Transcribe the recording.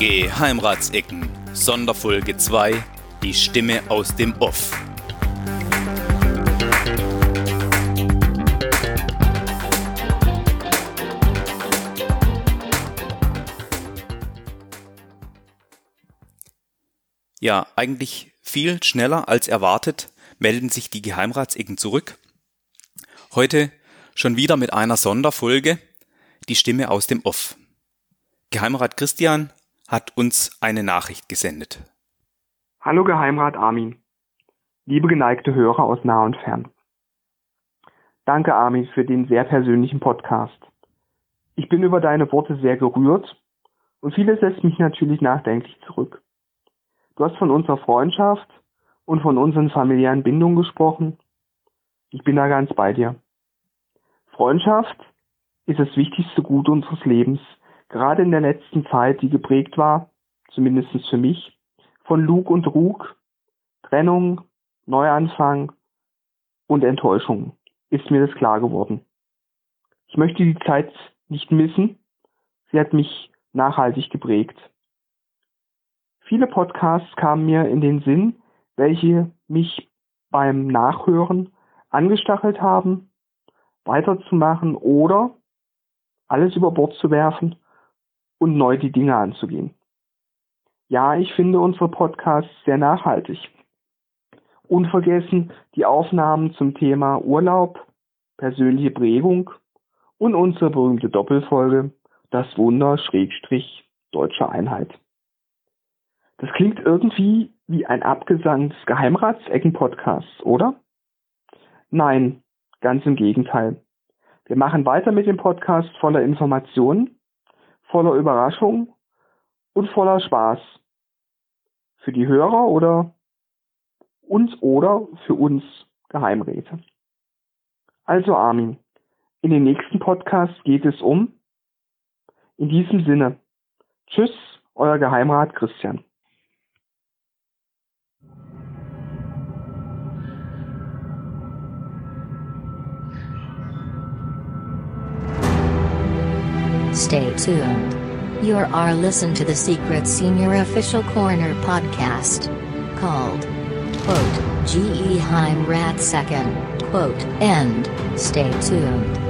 Geheimratsecken, Sonderfolge 2, die Stimme aus dem Off. Ja, eigentlich viel schneller als erwartet melden sich die Geheimratsecken zurück. Heute schon wieder mit einer Sonderfolge, die Stimme aus dem Off. Geheimrat Christian hat uns eine Nachricht gesendet. Hallo Geheimrat Armin. Liebe geneigte Hörer aus nah und fern. Danke Armin für den sehr persönlichen Podcast. Ich bin über deine Worte sehr gerührt und vieles lässt mich natürlich nachdenklich zurück. Du hast von unserer Freundschaft und von unseren familiären Bindungen gesprochen. Ich bin da ganz bei dir. Freundschaft ist das wichtigste Gut unseres Lebens gerade in der letzten Zeit, die geprägt war, zumindest für mich, von Lug und Trug, Trennung, Neuanfang und Enttäuschung, ist mir das klar geworden. Ich möchte die Zeit nicht missen. Sie hat mich nachhaltig geprägt. Viele Podcasts kamen mir in den Sinn, welche mich beim Nachhören angestachelt haben, weiterzumachen oder alles über Bord zu werfen und neu die Dinge anzugehen. Ja, ich finde unsere Podcasts sehr nachhaltig. Unvergessen die Aufnahmen zum Thema Urlaub, persönliche Prägung und unsere berühmte Doppelfolge Das Wunder Schrägstrich Deutsche Einheit. Das klingt irgendwie wie ein Abgesang des Geheimratsecken-Podcasts, oder? Nein, ganz im Gegenteil. Wir machen weiter mit dem Podcast voller Informationen voller Überraschung und voller Spaß. Für die Hörer oder uns oder für uns Geheimräte. Also Armin, in den nächsten Podcast geht es um. In diesem Sinne. Tschüss, euer Geheimrat Christian. Stay tuned. You are listen to the Secret Senior Official Corner podcast called quote G.E. Heim Rat Second quote end. Stay tuned.